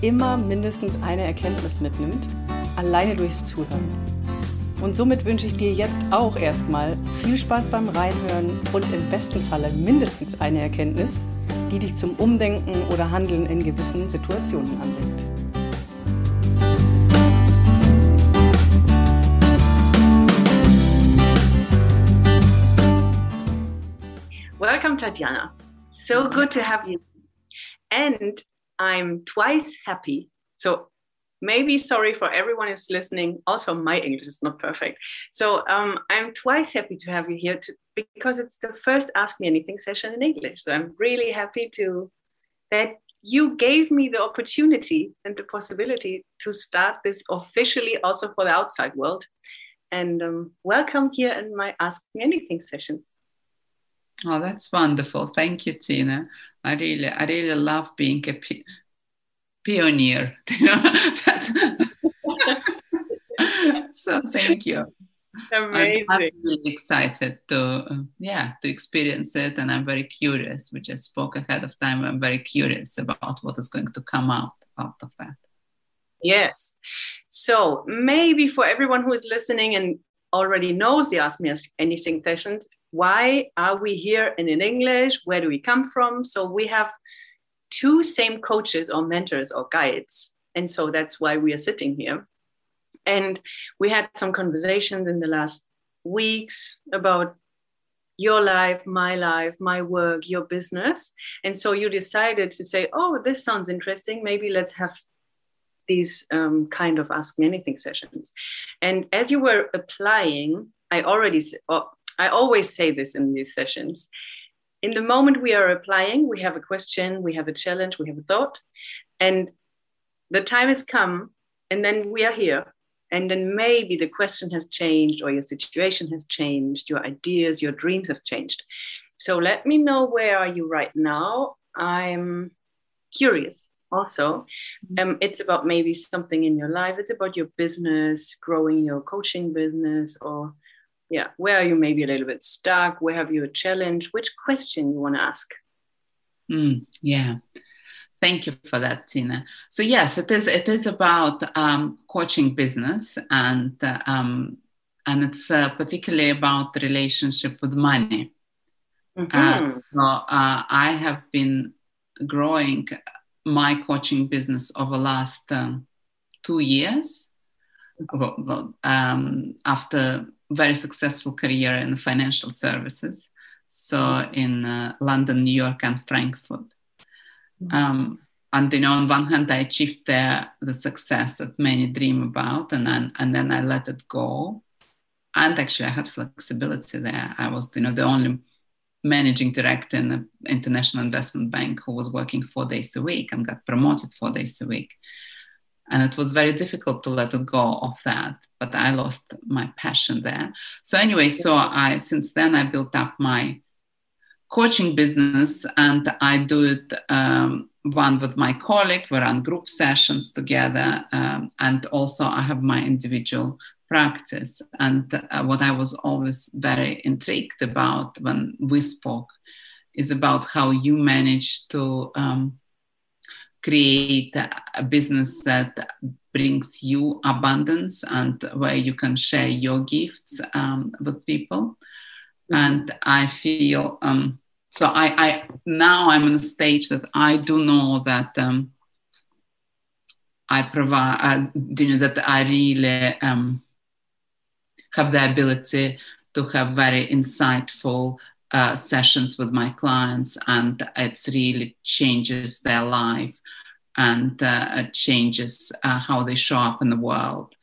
immer mindestens eine Erkenntnis mitnimmt, alleine durchs Zuhören. Und somit wünsche ich dir jetzt auch erstmal viel Spaß beim Reinhören und im besten Falle mindestens eine Erkenntnis, die dich zum Umdenken oder Handeln in gewissen Situationen anregt. Welcome, Tatjana. So good to have you. And I'm twice happy. So maybe sorry for everyone who's listening. Also, my English is not perfect. So um, I'm twice happy to have you here to, because it's the first Ask Me Anything session in English. So I'm really happy to that you gave me the opportunity and the possibility to start this officially also for the outside world. And um, welcome here in my Ask Me Anything sessions. Oh, that's wonderful. Thank you, Tina. I really, I really love being a pioneer. You know? so thank you. Amazing. I'm, I'm really excited to, uh, yeah, to experience it, and I'm very curious. We just spoke ahead of time. I'm very curious about what is going to come out out of that. Yes. So maybe for everyone who is listening and already knows the Ask Me Anything sessions, why are we here and in English? Where do we come from? So we have two same coaches or mentors or guides. And so that's why we are sitting here. And we had some conversations in the last weeks about your life, my life, my work, your business. And so you decided to say, oh, this sounds interesting. Maybe let's have these um, kind of Ask Me Anything sessions. And as you were applying, I already, oh, I always say this in these sessions. In the moment we are applying, we have a question, we have a challenge, we have a thought, and the time has come, and then we are here. And then maybe the question has changed, or your situation has changed, your ideas, your dreams have changed. So let me know where are you right now. I'm curious also um, it's about maybe something in your life. It's about your business growing your coaching business or yeah where are you maybe a little bit stuck? Where have you a challenge? Which question you want to ask? Mm, yeah. Thank you for that tina. So yes it is it is about um, coaching business and uh, um, and it's uh, particularly about the relationship with money. Mm-hmm. uh, so uh, i have been growing my coaching business over the last um, two years well, um, after very successful career in financial services. So in uh, London, New York, and Frankfurt. Mm-hmm. Um, and you know, on one hand, I achieved there the success that many dream about, and then and then I let it go. And actually, I had flexibility there. I was, you know, the only managing director in an international investment bank who was working four days a week and got promoted four days a week. And it was very difficult to let it go of that but i lost my passion there. So anyway so i since then i built up my coaching business and i do it um, one with my colleague. We run group sessions together um, and also i have my individual practice and uh, what i was always very intrigued about when we spoke is about how you manage to um, create a business that brings you abundance and where you can share your gifts um, with people. Mm-hmm. And I feel um, so. I, I now I'm in a stage that I do know that um, I provide. Uh, you know that I really um, have the ability to have very insightful uh, sessions with my clients, and it really changes their life and uh, changes uh, how they show up in the world.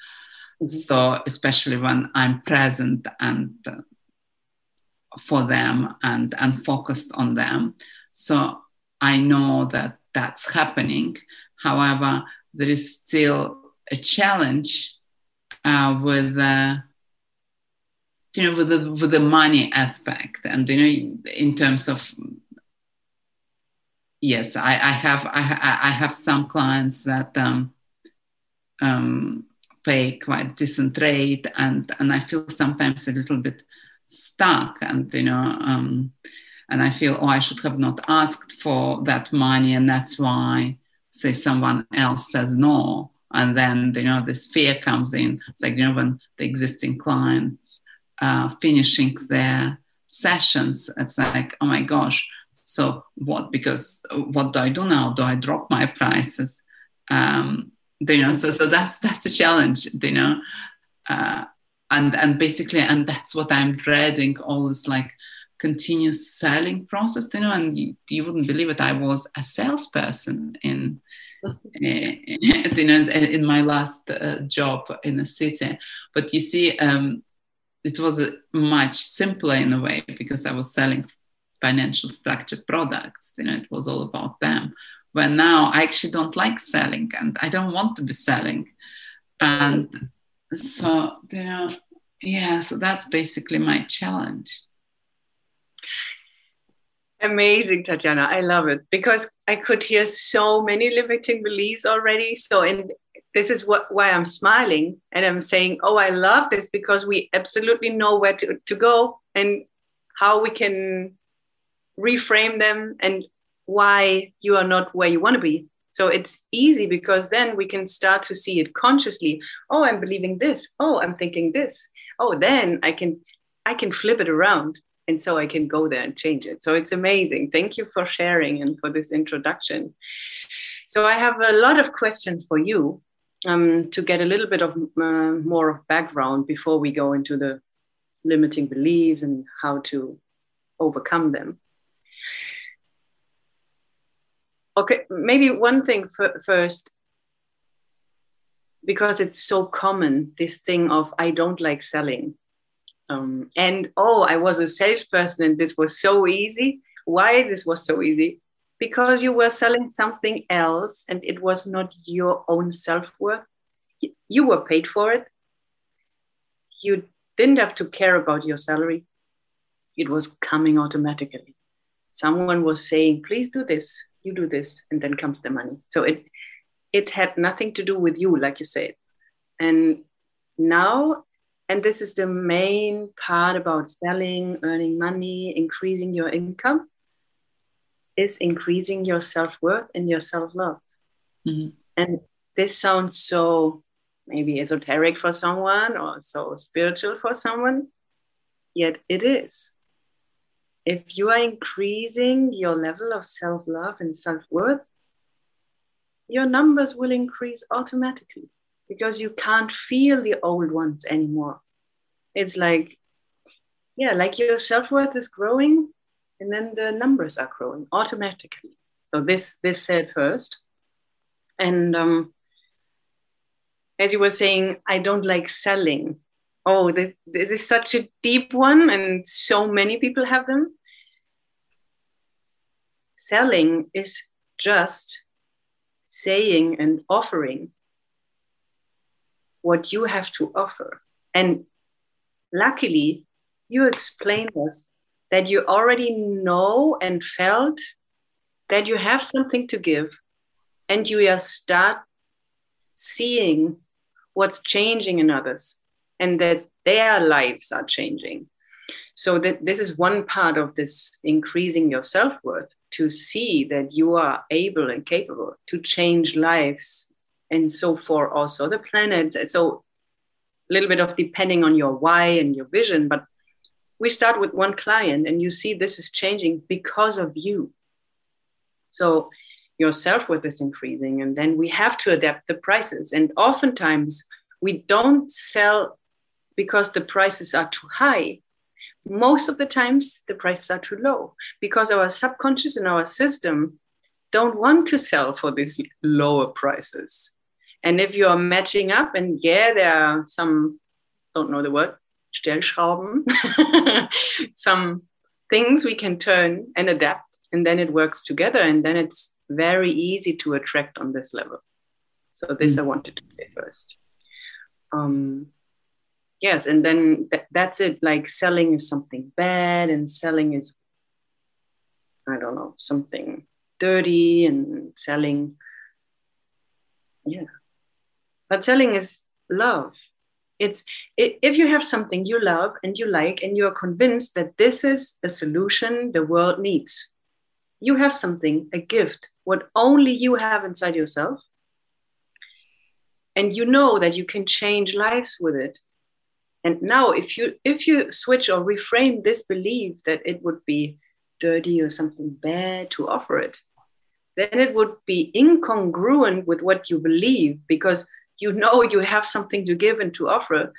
Mm-hmm. So, especially when I'm present and uh, for them and, and focused on them. So, I know that that's happening. However, there is still a challenge uh, with uh, you know with the with the money aspect. And you know in terms of yes i, I have I, I have some clients that um, um, pay quite decent rate and and i feel sometimes a little bit stuck and you know um, and i feel oh i should have not asked for that money and that's why say someone else says no. And then you know this fear comes in. It's like you know when the existing clients uh, finishing their sessions. It's like oh my gosh so what because what do i do now? Do i drop my prices? Um, you know so so that's that's a challenge you know? Uh, and and basically and that's what i'm dreading all this like continuous selling process you know? And you, you wouldn't believe it i was a salesperson in you know in my last uh, job in the city. But you see um, it was much simpler in a way because i was selling financial structured products you know it was all about them. But now i actually don't like selling and i don't want to be selling. And so you know yeah so that's basically my challenge. Amazing tatjana i love it because i could hear so many limiting beliefs already. So in this is what why i'm smiling and i'm saying oh i love this because we absolutely know where to, to go and how we can reframe them and why you are not where you want to be. So it's easy because then we can start to see it consciously. Oh i'm believing this. Oh i'm thinking this. Oh then i can i can flip it around and so i can go there and change it. So it's amazing. Thank you for sharing and for this introduction. So i have a lot of questions for you um, to get a little bit of uh, more of background before we go into the limiting beliefs and how to overcome them. Okay maybe one thing first because it's so common this thing of i don't like selling. Um, and oh i was a salesperson and this was so easy. Why this was so easy because you were selling something else and it was not your own self-worth you were paid for it. You didn't have to care about your salary. It was coming automatically. Someone was saying please do this you do this and then comes the money. So it it had nothing to do with you like you said. And now and this is the main part about selling earning money increasing your income is increasing your self-worth and your self-love mm-hmm. and this sounds so maybe esoteric for someone or so spiritual for someone yet it is if you are increasing your level of self love and self worth, your numbers will increase automatically because you can't feel the old ones anymore. It's like, yeah, like your self worth is growing and then the numbers are growing automatically. So this this said first. And um, as you were saying, I don't like selling oh, this, is such a deep one, and so many people have them. Selling is just saying and offering what you have to offer. And luckily, you explained us that you already know and felt that you have something to give, and you are start seeing what's changing in others and that their lives are changing. So that this is one part of this increasing your self-worth to see that you are able and capable to change lives and so for also the planets. So a little bit of depending on your why and your vision, but we start with one client and you see this is changing because of you. So your self-worth is increasing and then we have to adapt the prices and oftentimes we don't sell because the prices are too high. Most of the times, the prices are too low because our subconscious and our system don't want to sell for these lower prices. And if you are matching up, and yeah, there are some, don't know the word, Stellschrauben, some things we can turn and adapt, and then it works together, and then it's very easy to attract on this level. So this mm. I wanted to say first. Um, yes, and then th- that's it. Like selling is something bad, and selling is I don't know something dirty, and selling. Yeah, but selling is love. It's it, if you have something you love and you like, and you are convinced that this is a solution the world needs. You have something, a gift, what only you have inside yourself and you know that you can change lives with it and now if you if you switch or reframe this belief that it would be dirty or something bad to offer it then it would be incongruent with what you believe because you know you have something to give and to offer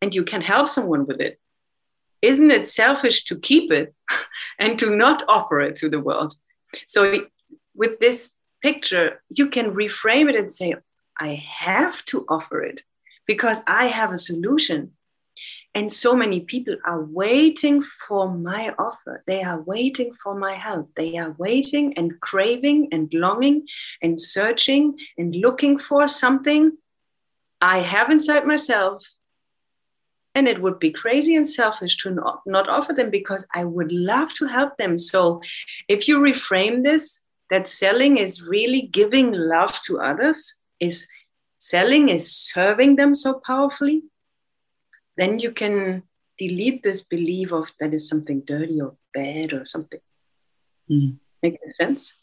and you can help someone with it isn't it selfish to keep it and to not offer it to the world so with this picture you can reframe it and say I have to offer it because I have a solution. And so many people are waiting for my offer. They are waiting for my help. They are waiting and craving and longing and searching and looking for something I have inside myself. And it would be crazy and selfish to not, not offer them because I would love to help them. So if you reframe this, that selling is really giving love to others is selling is serving them so powerfully, then you can delete this belief of that is something dirty or bad or something. Mm. Make sense?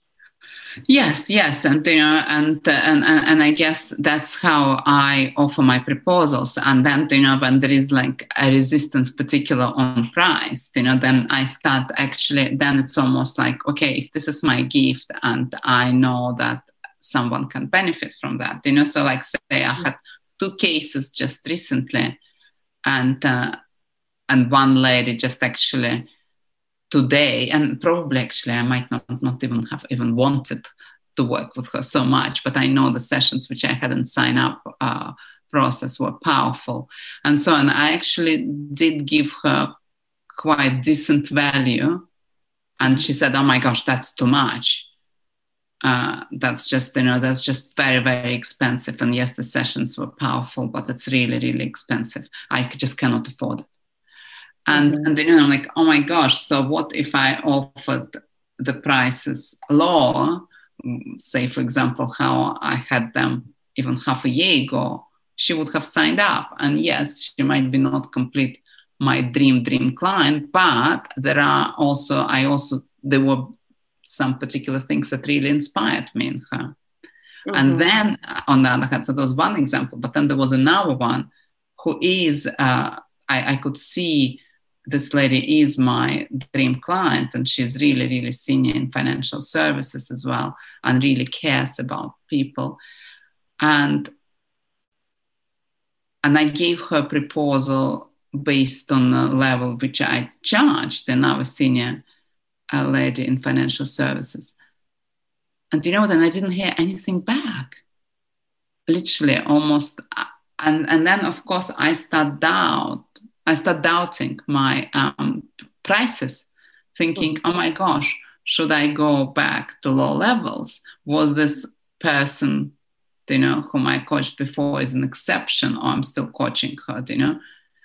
Yes, yes, and you know, and, and and and I guess that's how I offer my proposals. And then you know, when there is like a resistance, particular on price, you know, then I start actually. Then it's almost like, okay, if this is my gift, and I know that someone can benefit from that you know so like say i had two cases just recently and uh, and one lady just actually today and probably actually i might not not even have even wanted to work with her so much but i know the sessions which i hadn't signed up uh, process were powerful and so and i actually did give her quite decent value and she said oh my gosh that's too much. Uh, that's just you know that's just very very expensive and yes the sessions were powerful but it's really really expensive. I just cannot afford it and mm-hmm. and then i'm like oh my gosh so what if i offered the prices lower say for example how i had them even half a year ago she would have signed up and yes she might be not complete my dream dream client but there are also i also there were some particular things that really inspired me in her. Mm-hmm. And then, uh, on the other hand, so there was one example, but then there was another one who is, uh, I, I could see this lady is my dream client and she's really really senior in financial services as well and really cares about people and and i gave her proposal based on the level which i charged another senior a lady in financial services. And you know what? And I didn't hear anything back. Literally, almost. Uh, and, and then, of course, I start doubt. I start doubting my um, prices, thinking, "Oh my gosh, should I go back to low levels? Was this person, you know, whom I coached before, is an exception, or I'm still coaching her, you know?"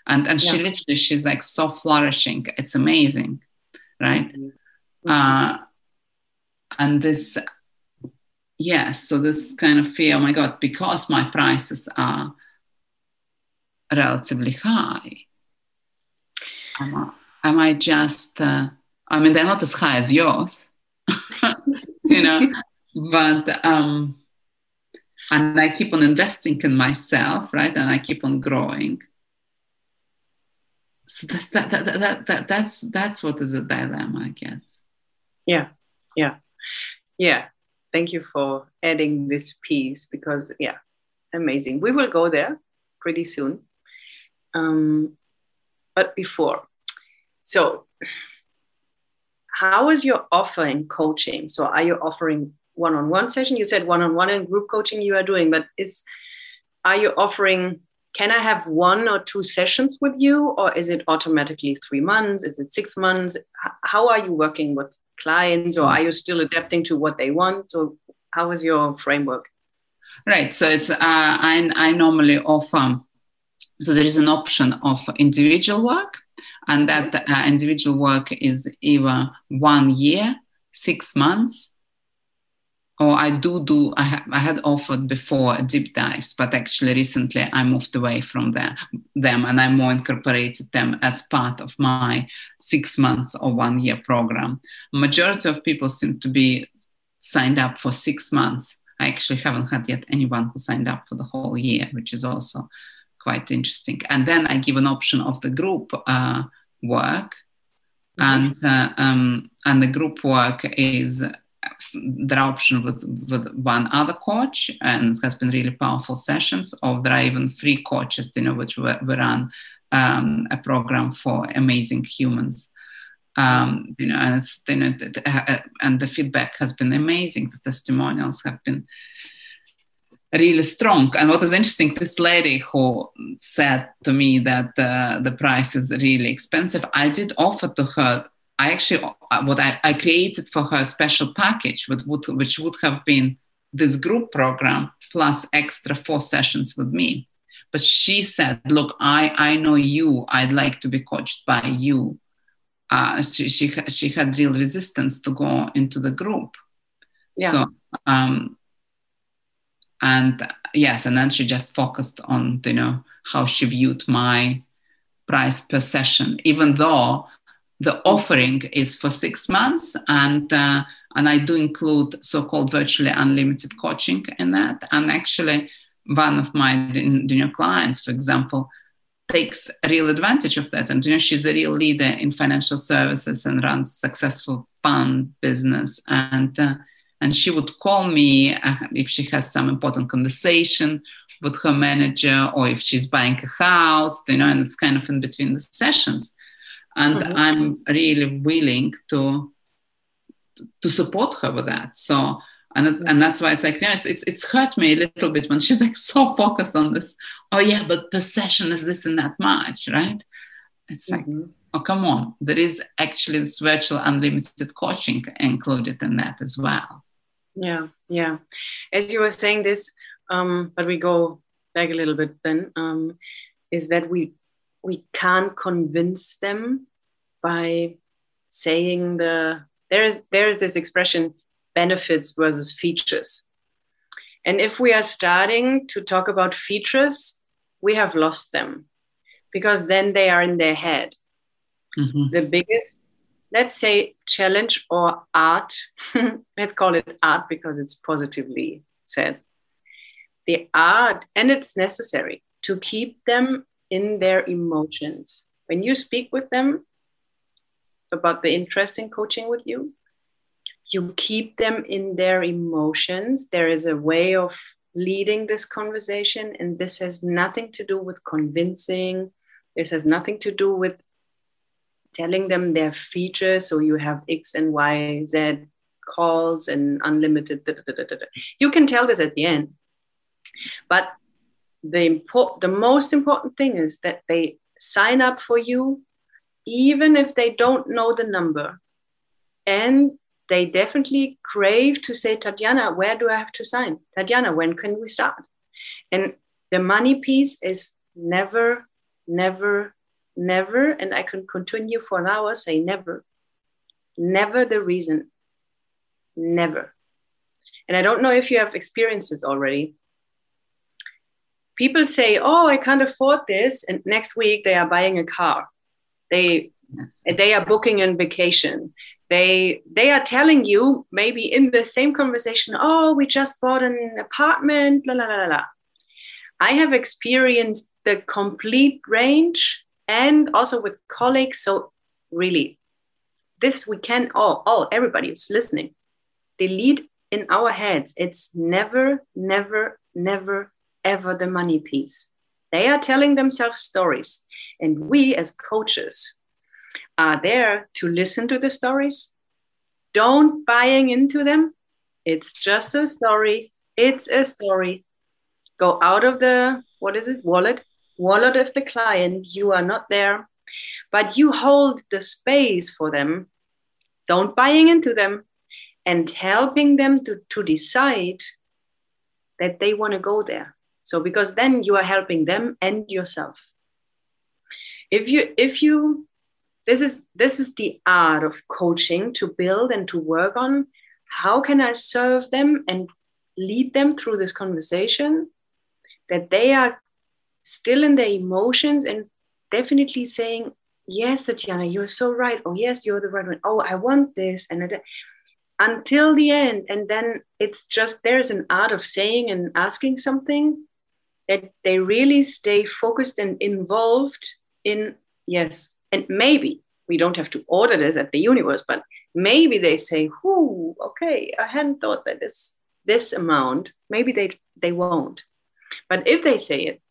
And and yeah. she literally, she's like so flourishing. It's amazing, right? Mm-hmm. Uh, and this, yes, so this kind of fear, oh my God, because my prices are relatively high, am I, am I just, uh, I mean, they're not as high as yours, you know, but, um, and I keep on investing in myself, right? And I keep on growing. So that, that, that, that, that, that's, that's what is a dilemma, I guess yeah yeah yeah thank you for adding this piece because yeah amazing we will go there pretty soon um, but before so how is your offer in coaching so are you offering one-on-one session you said one-on-one and group coaching you are doing but is are you offering can i have one or two sessions with you or is it automatically three months is it six months how are you working with clients or mm. are you still adapting to what they want or how is your framework Right. So it's uh, I I normally offer. So there is an option of individual work, and that uh, individual work is either one year, six months, or I do do I, ha- I had offered before deep dives, but actually recently I moved away from them, them and I more incorporated them as part of my six months or one year program. Majority of people seem to be signed up for six months. I actually haven't had yet anyone who signed up for the whole year, which is also quite interesting. And then I give an option of the group uh, work, mm-hmm. and uh, um, and the group work is there are options with, with one other coach and it has been really powerful sessions or there are even three coaches you know which we, we run um, a program for amazing humans um, you know, and it's you know, uh, and the feedback has been amazing. The testimonials have been really strong. And what is interesting, this lady who said to me that uh, the price is really expensive, I did offer to her. I actually uh, what I, I created for her a special package, with, would, which would have been this group program plus extra four sessions with me. But she said, "Look, I I know you. I'd like to be coached by you." uh, she, she, she had real resistance to go into the group. Yeah. So, um, and yes, and then she just focused on, you know, how she viewed my price per session, even though the offering is for six months and uh, and I do include so-called virtually unlimited coaching in that. And actually, one of my know, clients, for example, takes real advantage of that. And you know, she's a real leader in financial services and runs successful fund business. And uh, and she would call me uh, if she has some important conversation with her manager or if she's buying a house, you know, and it's kind of in between the sessions. And mm-hmm. I'm really willing to to support her with that. So and and that's why it's like yeah, it's, it's it's hurt me a little bit when she's like so focused on this oh yeah but possession is this and that much right it's like mm-hmm. oh come on there is actually this virtual unlimited coaching included in that as well yeah yeah as you were saying this um, but we go back a little bit then um, is that we we can't convince them by saying the there is there is this expression benefits versus features. And if we are starting to talk about features, we have lost them because then they are in their head. Mm-hmm. The biggest, let's say, challenge or art, let's call it art because it's positively said. The art, and it's necessary to keep them in their emotions. When you speak with them about the interest in coaching with you, you keep them in their emotions. There is a way of leading this conversation, and this has nothing to do with convincing. This has nothing to do with telling them their features. So you have X and Y, Z calls and unlimited. Da, da, da, you can tell this at the end. But the, import, the most important thing is that they sign up for you, even if they don't know the number. And they definitely crave to say, Tatiana, where do I have to sign? Tatiana, when can we start? And the money piece is never, never, never, and I can continue for an hour say never, never the reason, never. And I don't know if you have experiences already. People say, "Oh, I can't afford this," and next week they are buying a car. They yes. they are booking a vacation they they are telling you maybe in the same conversation oh we just bought an apartment la la la la i have experienced the complete range and also with colleagues so really this we can all all everybody who's listening delete in our heads it's never never never ever the money piece they are telling themselves stories and we as coaches are there to listen to the stories. Don't buying into them. It's just a story. It's a story. Go out of the what is it wallet wallet of the client. You are not there, but you hold the space for them. Don't buying into them, and helping them to, to decide that they want to go there. So because then you are helping them and yourself. If you if you this is this is the art of coaching to build and to work on how can I serve them and lead them through this conversation that they are still in their emotions and definitely saying, Yes, Tatiana, you're so right. Oh, yes, you're the right one. Oh, I want this. And until the end. And then it's just there's an art of saying and asking something that they really stay focused and involved in, yes. And maybe we don't have to order this at the universe, but maybe they say, "Whoo, okay, I hadn't thought that this this amount." Maybe they they won't. But if they say it,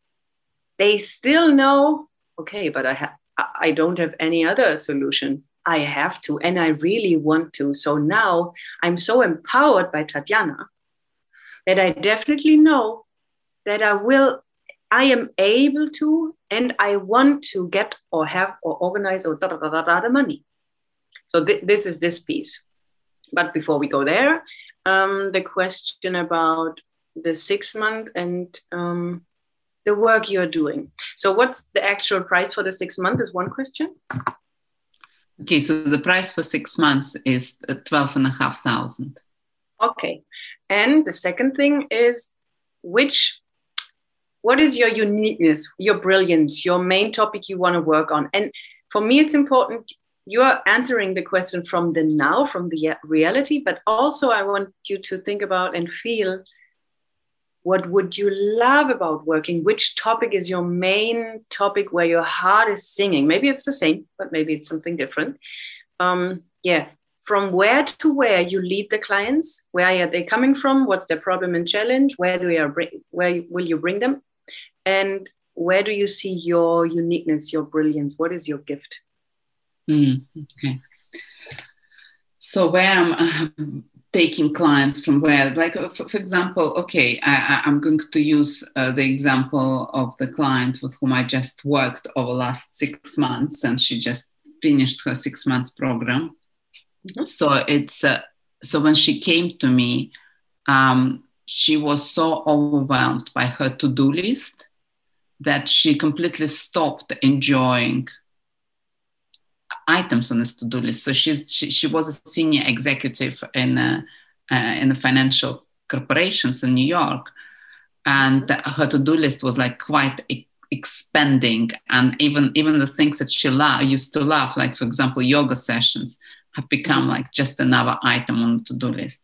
they still know, okay, but I have I don't have any other solution. I have to, and I really want to. So now I'm so empowered by Tatiana that I definitely know that I will, I am able to, and I want to get or have or organize or da da da da, da the money. So th- this is this piece. But before we go there, um, the question about the six month and um, the work you're doing. So, what's the actual price for the six months? Is one question. Okay, so the price for six months is twelve and a half thousand. Okay, and the second thing is which. What is your uniqueness, your brilliance, your main topic you want to work on? And for me, it's important you are answering the question from the now, from the reality, but also I want you to think about and feel what would you love about working? Which topic is your main topic where your heart is singing? Maybe it's the same but maybe it's something different. Um, yeah. From where to where you lead the clients? Where are they coming from? What's their problem and challenge? Where do you bring where will you bring them? And where do you see your uniqueness your brilliance? What is your gift? Mm, okay. So where am taking clients from where like uh, for, for example okay I, am going to use uh, the example of the client with whom i just worked over last six months and she just finished her six months program mm-hmm. so it's uh, so when she came to me um, she was so overwhelmed by her to-do list that she completely stopped enjoying items on this to-do list. So she's, she, she was a senior executive in a, uh, in a financial corporations in New York, and her to-do list was like quite e- expanding. And even even the things that she lo- used to love, like for example yoga sessions, have become like just another item on the to-do list.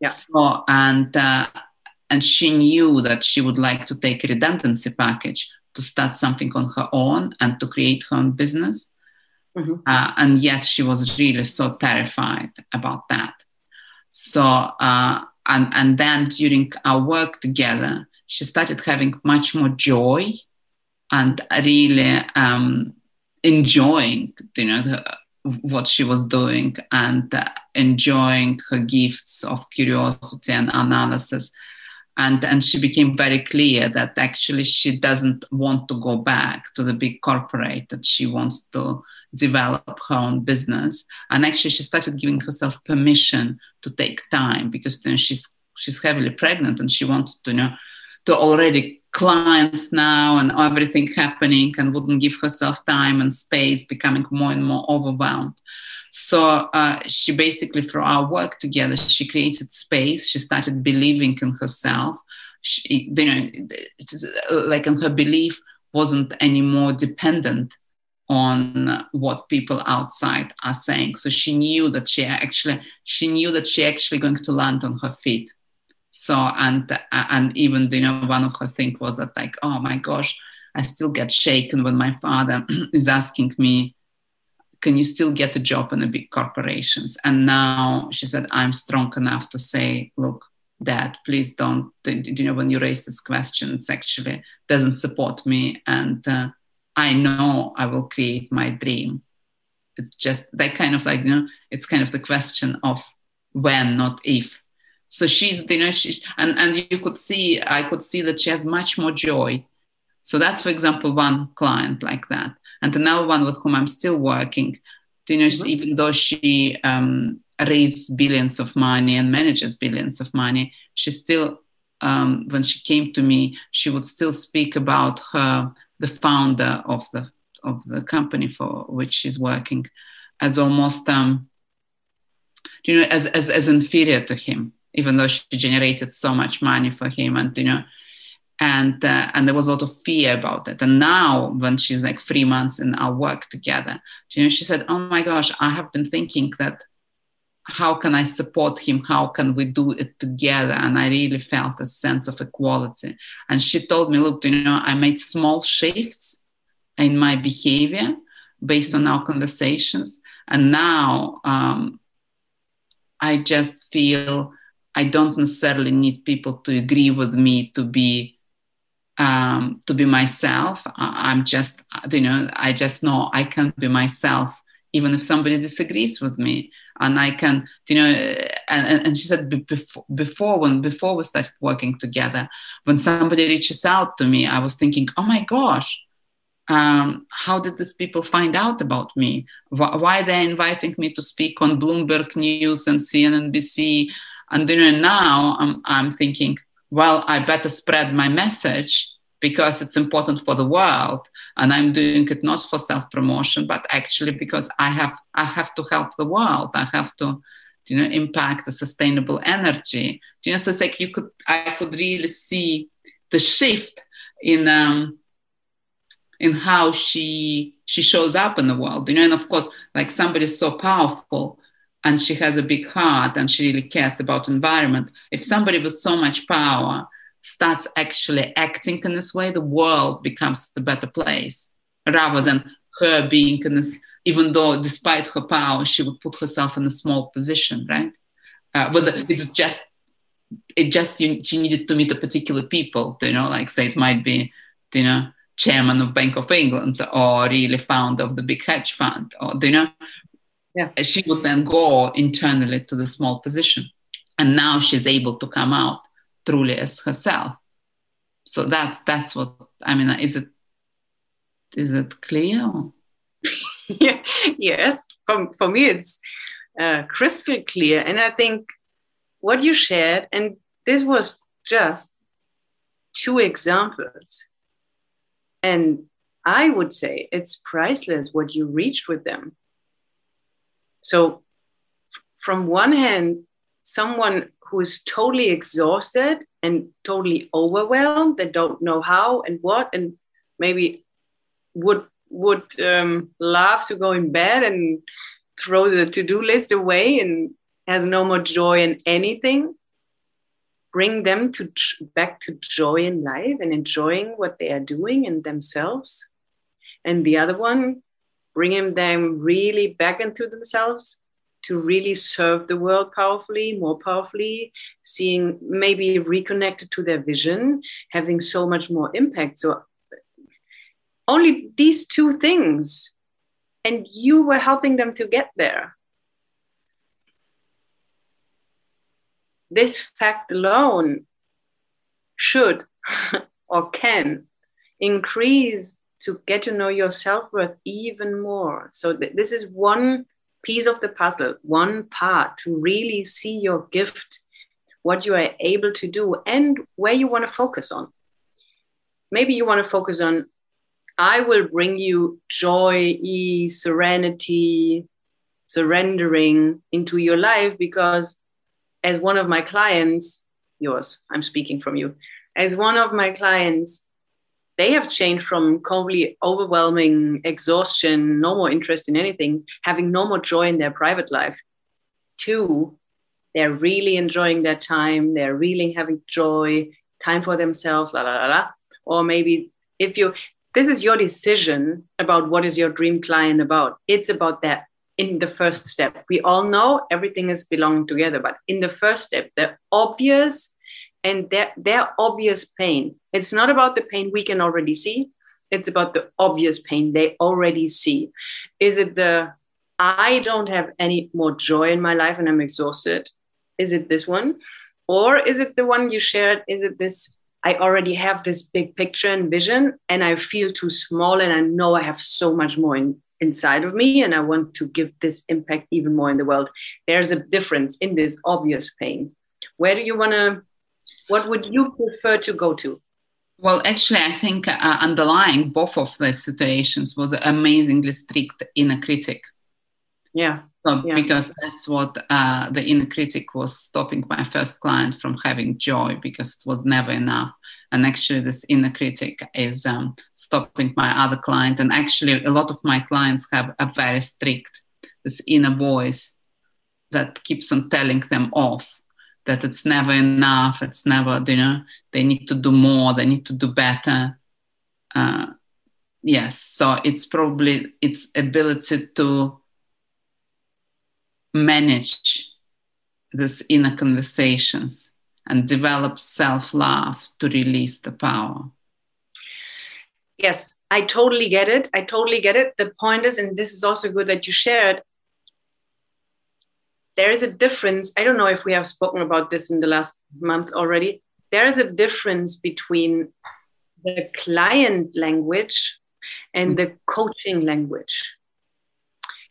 Yeah. So and uh, and she knew that she would like to take a redundancy package to start something on her own and to create her own business. Mm-hmm. Uh, and yet she was really so terrified about that. So, uh, and, and then during our work together, she started having much more joy and really um, enjoying, you know, what she was doing and uh, enjoying her gifts of curiosity and analysis and and she became very clear that actually she doesn't want to go back to the big corporate that she wants to develop her own business. And actually she started giving herself permission to take time because then she's she's heavily pregnant and she wants to you know to already clients now and everything happening and wouldn't give herself time and space becoming more and more overwhelmed so uh, she basically, through our work together, she created space. She started believing in herself. She, you know, like, and her belief wasn't anymore dependent on what people outside are saying. So she knew that she actually, she knew that she actually going to land on her feet. So and and even you know one of her things was that like oh my gosh I still get shaken when my father is asking me can you still get a job in the big corporations? And now she said, I'm strong enough to say, look, dad, please don't, you know, when you raise this question, it's actually doesn't support me. And uh, I know I will create my dream. It's just that kind of like, you know, it's kind of the question of when, not if. So she's, you know, she's, and, and you could see, I could see that she has much more joy. So that's, for example, one client like that and another one with whom I'm still working. You know, mm-hmm. even though she um, raises billions of money and manages billions of money, she still um, when she came to me, she would still speak about her, the founder of the of the company for which she's working, as almost um, you know as, as as inferior to him, even though she generated so much money for him, and you know, and uh, and there was a lot of fear about it. And now, when she's like three months in our work together, you know, she said, "Oh my gosh, I have been thinking that." how can I support him? How can we do it together? And I really felt a sense of equality. And she told me, look, you know, I made small shifts in my behavior based on our conversations. And now um, I just feel I don't necessarily need people to agree with me to be um, to be myself. I'm just, you know, I just know I can be myself even if somebody disagrees with me. And i can you know and, and she said before, before when before we started working together when somebody reaches out to me i was thinking oh my gosh um, how did these people find out about me? Why, why they're inviting me to speak on bloomberg news and cnnbc and you know now i'm, I'm thinking well i better spread my message because it's important for the world and i'm doing it not for self promotion but actually because i have i have to help the world. I have to you know impact the sustainable energy. You know so it's like you could i could really see the shift in um in how she she shows up in the world you know and of course like somebody so powerful and she has a big heart and she really cares about environment. If somebody with so much power starts actually acting in this way, the world becomes a better place rather than her being in this, even though despite her power, she would put herself in a small position, right? Uh, but it's just, it just, you, she needed to meet a particular people, you know, like say it might be, you know, chairman of Bank of England or really founder of the big hedge fund or, you know, yeah. she would then go internally to the small position. And now she's able to come out truly as herself. So that's that's what i mean is it is it clear yeah, yes. For, for me it's uh, crystal clear. And i think what you shared and this was just two examples. And i would say it's priceless what you reached with them so from one hand someone who is totally exhausted and totally overwhelmed they don't know how and what and maybe would would um, love to go in bed and throw the to-do list away and has no more joy in anything bring them to back to joy in life and enjoying what they are doing and themselves. And the other one bringing them really back into themselves to really serve the world powerfully, more powerfully, seeing maybe reconnected to their vision, having so much more impact. So only these two things, and you were helping them to get there. This fact alone should or can increase to get to know your self worth even more. So, th- this is one piece of the puzzle, one part to really see your gift, what you are able to do, and where you want to focus on. Maybe you want to focus on, I will bring you joy, ease, serenity, surrendering into your life because, as one of my clients, yours, I'm speaking from you, as one of my clients, they have changed from completely overwhelming exhaustion, no more interest in anything, having no more joy in their private life, to they're really enjoying their time, they're really having joy, time for themselves, la la la la. Or maybe if you this is your decision about what is your dream client about. It's about that in the first step. We all know everything is belonging together, but in the first step, the obvious and their, their obvious pain. It's not about the pain we can already see, it's about the obvious pain they already see. Is it the I don't have any more joy in my life and I'm exhausted? Is it this one? Or is it the one you shared? Is it this? I already have this big picture and vision, and I feel too small, and I know I have so much more in, inside of me, and I want to give this impact even more in the world. There's a difference in this obvious pain. Where do you want to What would you prefer to go to? Well, actually, I think uh, underlying both of the situations was amazingly strict inner critic. Yeah. So, Yeah. because that's what uh, the inner critic was stopping my first client from having joy because it was never enough. And actually, this inner critic is um, stopping my other client. And actually, a lot of my clients have a very strict, this inner voice that keeps on telling them off that it's never enough. It's never, you know, they need to do more, they need to do better. Uh, yes, so it's probably its ability to manage these inner conversations and develop self love to release the power. Yes, I totally get it. I totally get it. The point is, and this is also good that you shared, there is a difference. I don't know if we have spoken about this in the last month already. There is a difference between the client language and the coaching language.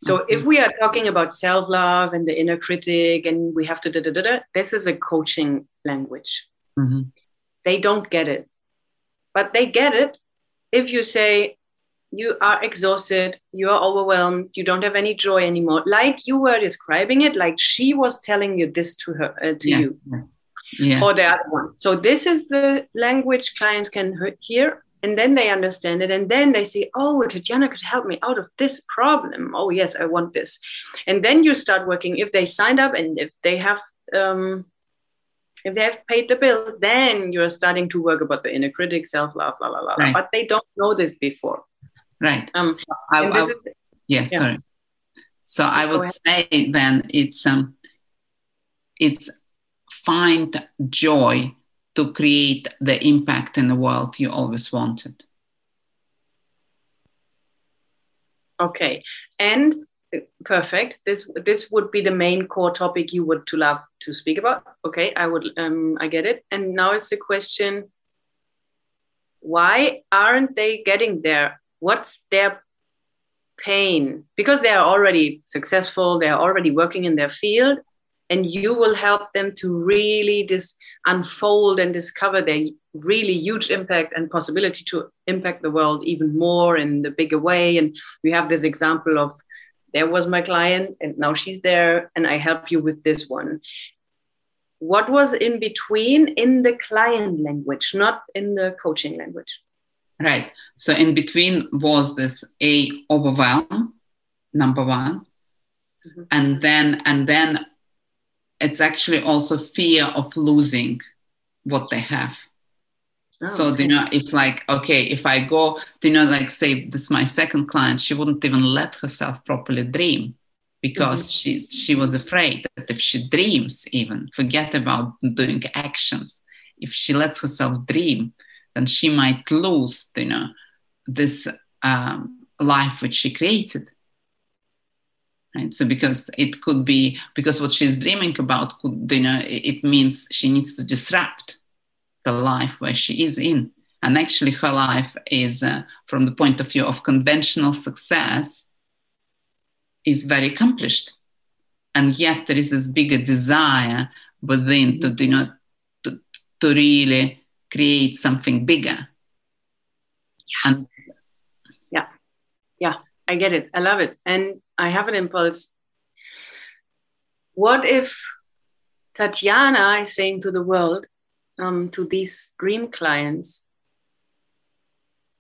So if we are talking about self-love and the inner critic and we have to da da da da, this is a coaching language. Mhm. They don't get it. But they get it if you say you are exhausted, you are overwhelmed, you don't have any joy anymore, like you were describing it, like she was telling you this to her uh, to Yes, you yes, or the other one. So this is the language clients can hear, and then they understand it, and then they say, "Oh, Tatiana could help me out of this problem. Oh, yes, I want this," and then you start working. If they signed up and if they have um, if they have paid the bill, then you're starting to work about the inner critic, self love, la la la. la. Right. But they don't know this before. Right. Um, I, and I- is- Yes, Yeah. sorry. So I would say then it's um, it's find joy to create the impact in the world you always wanted. Okay, and uh, perfect. This this would be the main core topic you would to love to speak about. Okay, I would um I get it. And now is the question: Why aren't they getting there? What's their pain? Because they are already successful. They are already working in their field, and you will help them to really dis- unfold and discover their really huge impact and possibility to impact the world even more in the bigger way. And we have this example of there was my client, and now she's there, and I help you with this one. What was in between in the client language, not in the coaching language? Right. So in between was this a overwhelm, number one, Mhm. and then and then it's actually also fear of losing what they have. Oh, so okay. you know if like okay if i go you know like say this is my second client she wouldn't even let herself properly dream because Mm-hmm. she's she was afraid that if she dreams even forget about doing actions if she lets herself dream then she might lose you know this um, life which she created right so because it could be because what she's dreaming about could you know it it means she needs to disrupt the life where she is in. And actually, her life is, uh, from the point of view of conventional success, is very accomplished. And yet, there is this bigger desire within to, you know, to, to really create something bigger. Yeah. And yeah, yeah, I get it. I love it. And I have an impulse. What if Tatiana is saying to the world, um, to these dream clients,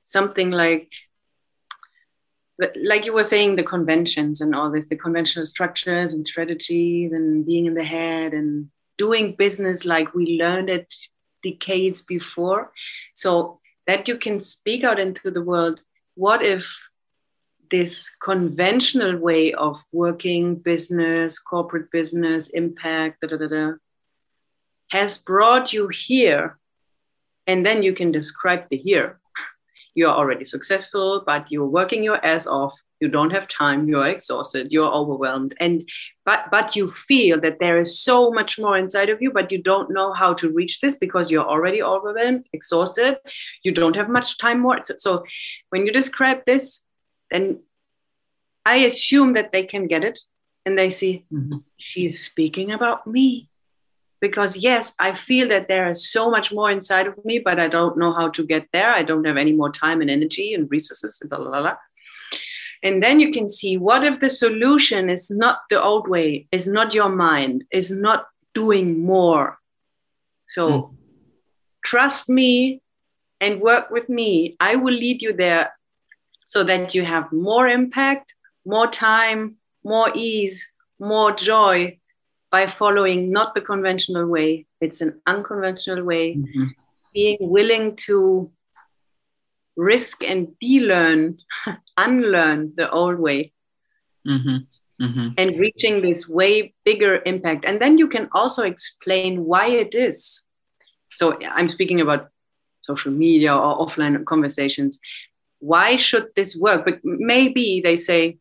something like, like you were saying, the conventions and all this, the conventional structures and strategies and being in the head and doing business like we learned it decades before. So that you can speak out into the world. What if this conventional way of working business, corporate business, impact, da, da, da, da, has brought you here. And then you can describe the here. You're already successful, but you're working your ass off. You don't have time. You're exhausted. You're overwhelmed. And but but you feel that there is so much more inside of you, but you don't know how to reach this because you're already overwhelmed, exhausted. You don't have much time more. So, when you describe this, then I assume that they can get it and they see Mhm. she's speaking about me. Because yes i feel that there is so much more inside of me but i don't know how to get there i don't have any more time and energy and resources blah, blah, blah. and then you can see what if the solution is not the old way is not your mind is not doing more so mm. trust me and work with me i will lead you there so that you have more impact more time more ease more joy by following not the conventional way, it's an unconventional way, mm-hmm. being willing to risk and de-learn, unlearn the old way. Mm-hmm. Mm-hmm. And reaching this way bigger impact. And then you can also explain why it is. So I'm speaking about social media or offline conversations. Why should this work? But maybe they say,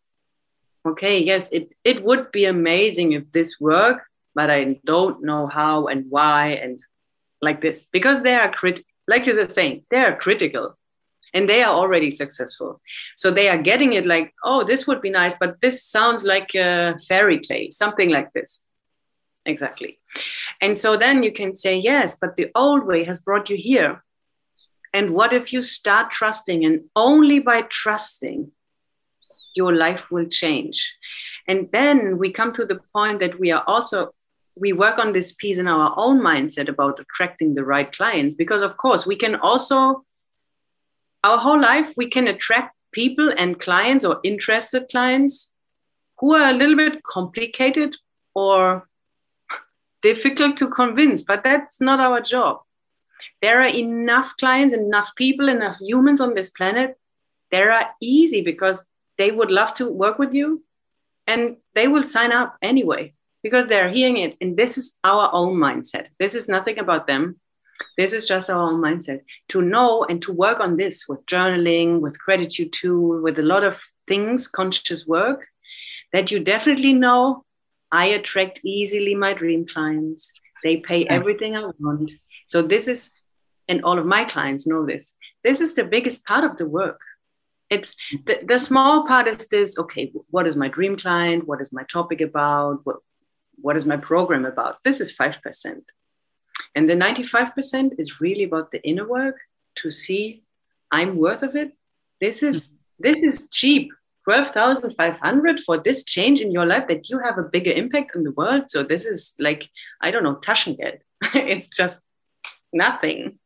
okay, yes, it, it would be amazing if this worked, but I don't know how and why and like this because they are crit like you're saying, they are critical and they are already successful. So they are getting it like, oh, this would be nice, but this sounds like a fairy tale, something like this. Exactly. And so then you can say, yes, but the old way has brought you here. And what if you start trusting and only by trusting your life will change. And then we come to the point that we are also we work on this piece in our own mindset about attracting the right clients because of course we can also our whole life we can attract people and clients or interested clients who are a little bit complicated or difficult to convince but that's not our job there are enough clients enough people enough humans on this planet There are easy because they would love to work with you and they will sign up anyway because they're hearing it and this is our own mindset. This is nothing about them. This is just our own mindset. To know and to work on this with journaling with gratitude tool with a lot of things conscious work that you definitely know i attract easily my dream clients. They pay everything i want. So this is and all of my clients know this this is the biggest part of the work it's the, the small part is this okay what is my dream client? What is my topic about? What, what is my program about? This is 5% and the 95% is really about the inner work to see i'm worth of it. This is this is cheap. 12,500 for this change in your life that you have a bigger impact in the world. So this is like i don't know taschengeld. It's just nothing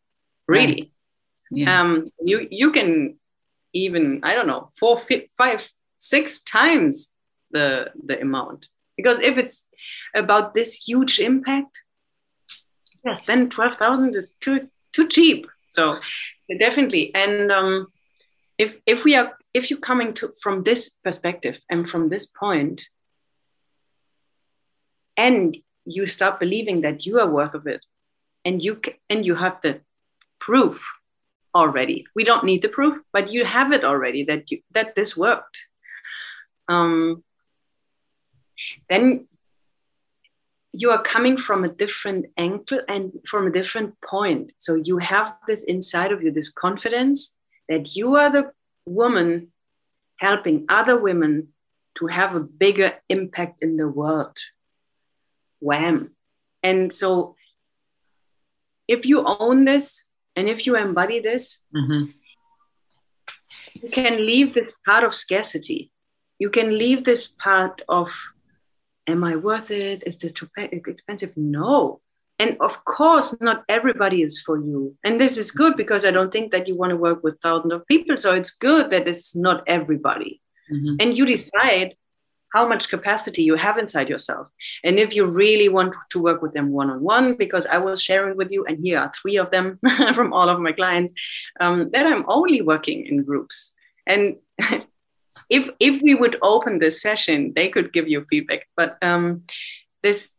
really. Right. yeah. um you you can even I don't know four, five, six times the the amount. Because if it's about this huge impact, yes, then twelve thousand is too too cheap. So definitely, and um, if if we are if you're coming to from this perspective and from this point, and you start believing that you are worth of it, and you and you have the proof already. We don't need the proof, but you have it already that you, that this worked. Um, then you are coming from a different angle and from a different point. So you have this inside of you, this confidence that you are the woman helping other women to have a bigger impact in the world. Wham. And so if you own this, and if you embody this, mm-hmm. you can leave this part of scarcity. You can leave this part of, am I worth it? Is this too expensive? No. And of course, not everybody is for you. And this is good because I don't think that you want to work with thousands of people. So it's good that it's not everybody. Mm-hmm. And you decide how much capacity you have inside yourself. And if you really want to work with them one on one, because I was sharing with you, and here are three of them from all of my clients, um, that I'm only working in groups. And if if we would open this session, they could give you feedback. But um, this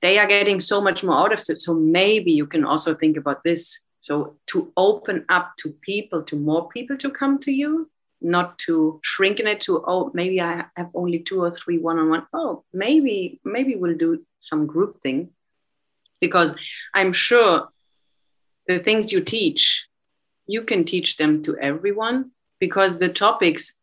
they are getting so much more out of it. So maybe you can also think about this. So to open up to people, to more people to come to you, not to shrink in it to oh maybe i have only two or three one-on-one. Oh maybe maybe we'll do some group thing. Because i'm sure the things you teach you can teach them to everyone because the topics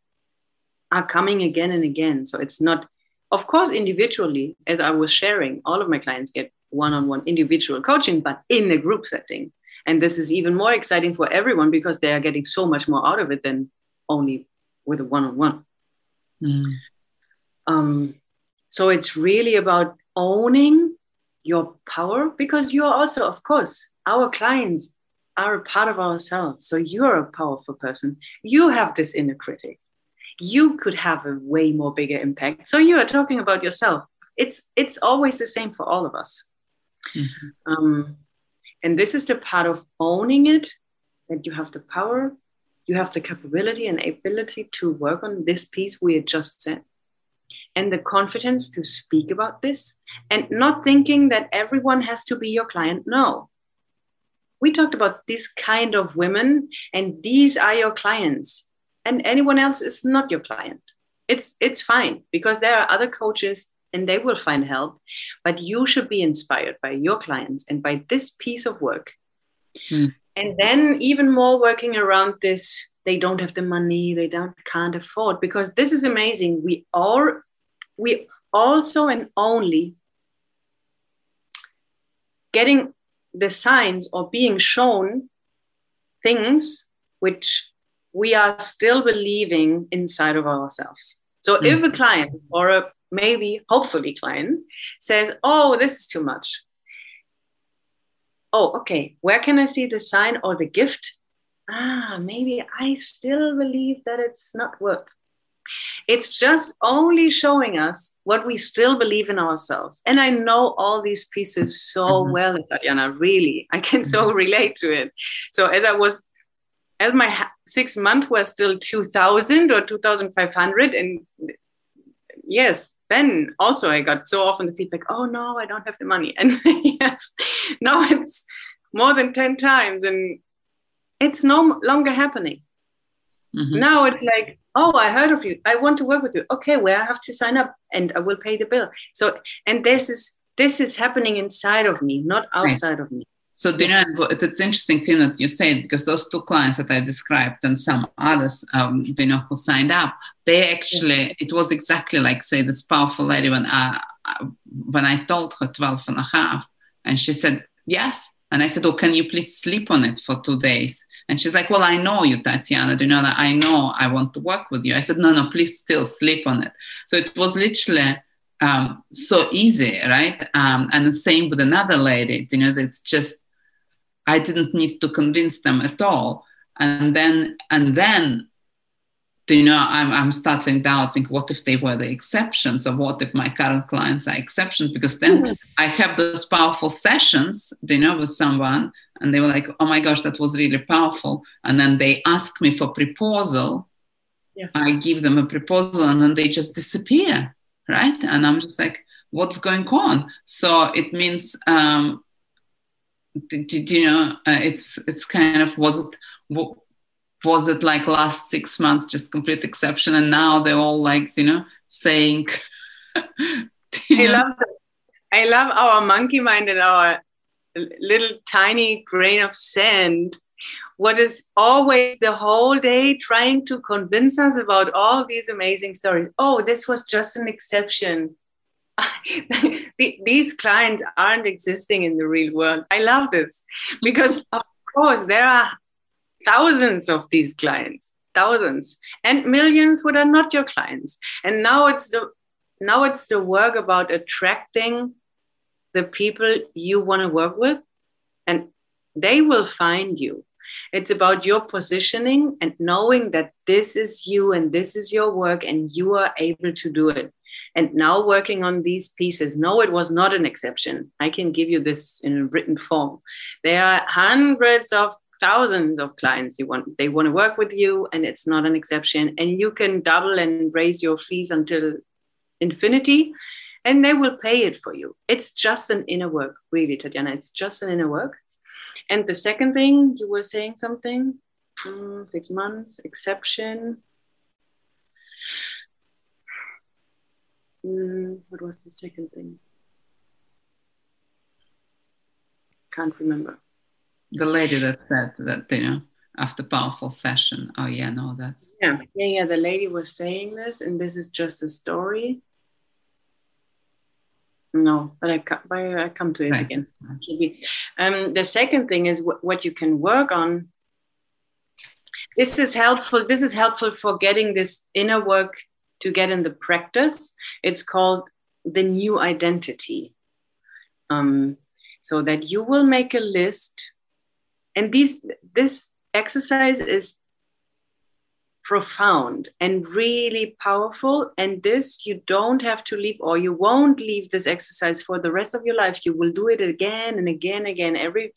are coming again and again. So it's not of course individually as i was sharing all of my clients get one on one individual coaching, but in a group setting. And this is even more exciting for everyone because they are getting so much more out of it than only with a one on one. So it's really about owning your power because you're also, of course, our clients are a part of ourselves. So you're a powerful person. You have this inner critic. You could have a way more bigger impact. So you are talking about yourself. It's it's always the same for all of us. Mm-hmm. Um, and this is the part of owning it that you have the power, you have the capability and ability to work on this piece we had just said and the confidence to speak about this and not thinking that everyone has to be your client. No. We talked about this kind of women, and these are your clients, and anyone else is not your client. It's, it's fine because there are other coaches and they will find help, but you should be inspired by your clients and by this piece of work. Hmm. And then, even more working around this they don't have the money they don't can't afford because this is amazing we all we also and only getting the signs or being shown things which we are still believing inside of ourselves. So mm. if a client or a maybe hopefully client says, "Oh, this is too much." Oh, okay. Where can I see the sign or the gift? Ah, maybe I still believe that it's not worth it's just only showing us what we still believe in ourselves. And I know all these pieces so mm-hmm. well, Tatiana, really. I can so mm-hmm. relate to it. So as I was, as my six month was still 2000 or 2500. And yes, then also I got so often the feedback, oh no, I don't have the money. And yes, now it's more than 10 times and it's no longer happening. Mm-hmm. Now it's like, oh i heard of you i want to work with you okay where i have to sign up and i will pay the bill so and this is this is happening inside of me not outside right. of me so you know it's interesting thing that you said because those two clients that i described and some others um, you know who signed up they actually it was exactly like say this powerful lady when i when i told her 12 and a half and she said yes and I said, Oh, can you please sleep on it for two days? And she's like, Well, I know you, Tatiana. Do you know that I know I want to work with you? I said, No, no, please still sleep on it. So it was literally um, so easy, right? Um, and the same with another lady, you know, it's just, I didn't need to convince them at all. And then, and then you know I'm, I'm starting doubting what if they were the exceptions or what if my current clients are exceptions because then mm-hmm. i have those powerful sessions you know with someone and they were like oh my gosh that was really powerful and then they ask me for proposal yeah. i give them a proposal and then they just disappear right and i'm just like what's going on so it means um did, you know uh, it's it's kind of was it was it like last six months just complete exception? And now they're all like you know saying i love i love our monkey mind and our little tiny grain of sand. What is always the whole day trying to convince us about all these amazing stories. Oh this was just an exception these clients aren't existing in the real world. I love this because of course there are thousands of these clients thousands and millions what are not your clients. And now it's the now it's the work about attracting the people you want to work with and they will find you. It's about your positioning and knowing that this is you and this is your work and you are able to do it and now working on these pieces no it was not an exception. I can give you this in written form. There are hundreds of thousands of clients you want they want to work with you and it's not an exception. And you can double and raise your fees until infinity and they will pay it for you. It's just an inner work really tatiana it's just an inner work. And the second thing you were saying something? Mm, six months exception mm, what was the second thing can't remember the lady that said that you know after powerful session oh yeah no that's yeah yeah yeah the lady was saying this and this is just a story No, but I, I come to it right. again. Um, the second thing is what you can work on. This is helpful. This is helpful for getting this inner work to get in the practice. It's called the new identity. Um, so that you will make a list, and these this exercise is profound and really powerful. And this, you don't have to leave, or you won't leave this exercise for the rest of your life. You will do it again and again, and again. Every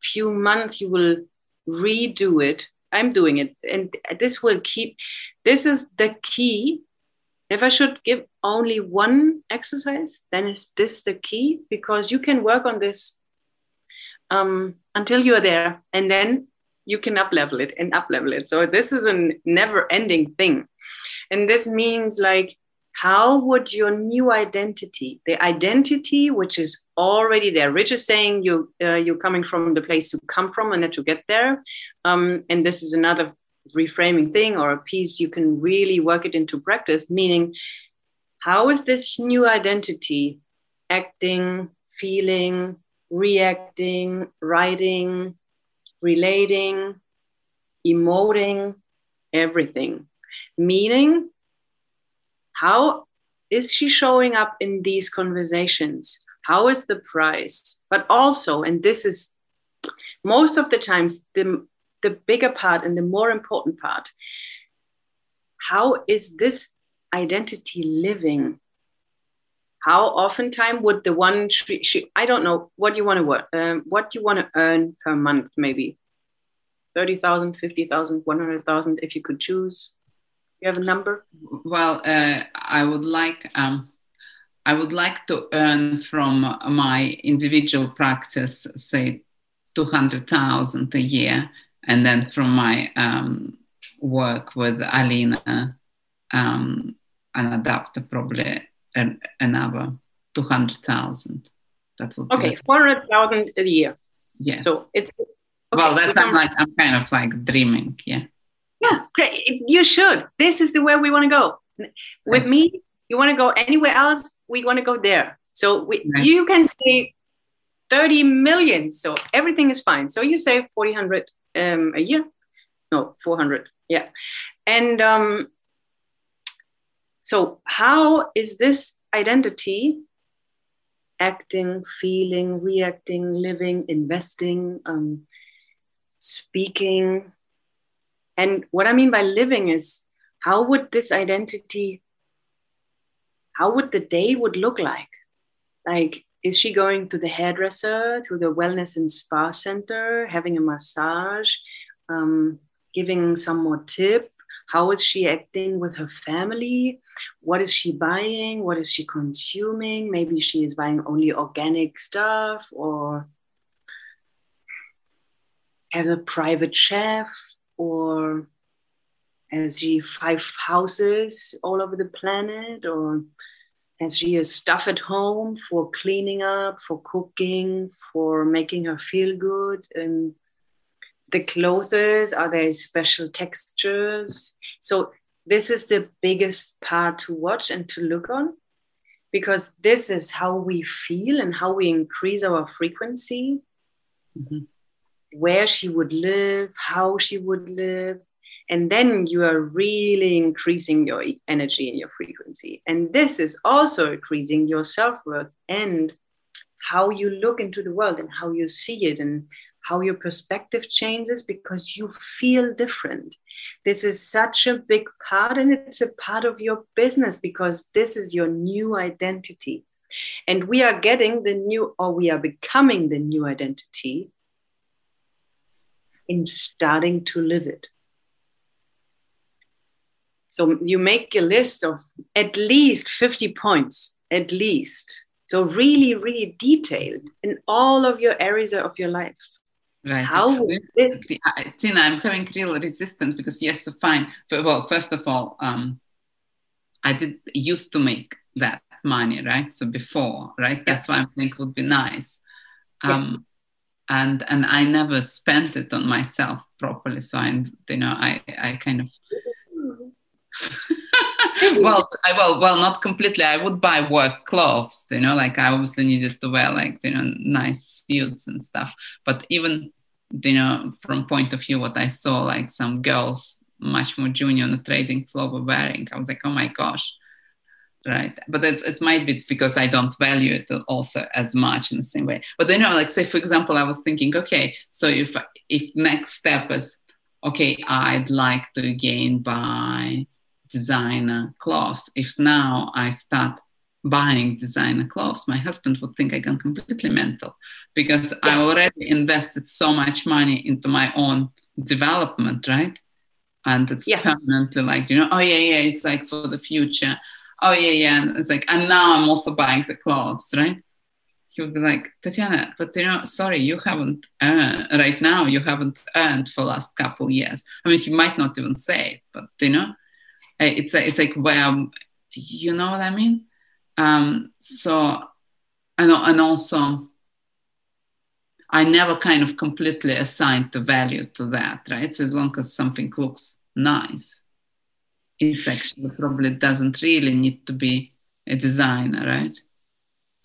few months, you will redo it. I'm doing it. And this will keep, this is the key. If I should give only one exercise, then is this the key? Because you can work on this um, until you are there. And then you can up level it and up level it. So this is a never ending thing. And this means like, how would your new identity, the identity which is already there, Rich is saying you uh, you're coming from the place you come from and that to get there, um, and this is another reframing thing or a piece you can really work it into practice. Meaning, how is this new identity acting, feeling, reacting, writing, relating, emoting, everything. Meaning, how is she showing up in these conversations? How is the price? But also, and this is most of the times the, the bigger part and the more important part, how is this identity living? How oftentimes would the one she, she I don't know what you want to work, um, what you want to earn per month, maybe 30,000, 50,000, 100,000 if you could choose? You have a number? Well, uh, I would like um, I would like to earn from my individual practice, say, 200,000 a year, and then from my um, work with Alina um, and Adapter, probably an, another 200,000. That would okay, 400,000 a year. Yes. So it's Okay, well, that's I'm like I'm kind of like dreaming. Yeah. Yeah, great. You should. This is the way we want to go. With right. me, you want to go anywhere else, we want to go there. So we, right. you can say 30 million. So everything is fine. So you say 400 um, a year. No, 400. Yeah. And um, so, how is this identity acting, feeling, reacting, living, investing? Um, speaking. And what I mean by living is how would this identity, how would the day would look like? Like, is she going to the hairdresser, to the wellness and spa center, having a massage, um, giving some more tip? How is she acting with her family? What is she buying? What is she consuming? Maybe she is buying only organic stuff or has a private chef or has she five houses all over the planet or has she a stuff at home for cleaning up for cooking for making her feel good. And the clothes are there special textures? So this is the biggest part to watch and to look on because this is how we feel and how we increase our frequency. Mm-hmm. Where she would live, how she would live. And then you are really increasing your energy and your frequency. And this is also increasing your self worth and how you look into the world and how you see it and how your perspective changes because you feel different. This is such a big part, and it's a part of your business because this is your new identity. And we are getting the new, or we are becoming the new identity in starting to live it. So you make a list of at least 50 points, at least. So really, really detailed in all of your areas of your life. Right. How this? Tina, I'm having real resistance because yes, so fine. Well, first of all, um, I did used to make that money, right? So before, right? That's why I'm saying it would be nice. Um, and and I never spent it on myself properly. So I'm, you know, I I kind of well, I well, well, not completely. I would buy work clothes, you know, like I obviously needed to wear like you know nice suits and stuff. But even you know, from point of view, what I saw, like some girls much more junior on the trading floor were wearing, I was like, oh my gosh, right? But it, it might be because I don't value it also as much in the same way. But you know, like say for example, I was thinking, okay, so if if next step is okay, I'd like to gain buy designer clothes. If now I start buying designer clothes, my husband would think I gone completely mental because yeah. I already invested so much money into my own development, right? And it's yeah. permanently like, you know, oh yeah, yeah, it's like for the future. Oh yeah, yeah. And it's like, and now I'm also buying the clothes, right? he would be like, Tatiana, but you know, sorry, you haven't earned right now, you haven't earned for last couple years. I mean, he might not even say it, but you know, it's it's like, well, you know what I mean? Um, so, and, and also, I never kind of completely assigned the value to that, right? So as long as something looks nice, it's actually probably doesn't really need to be a designer, right?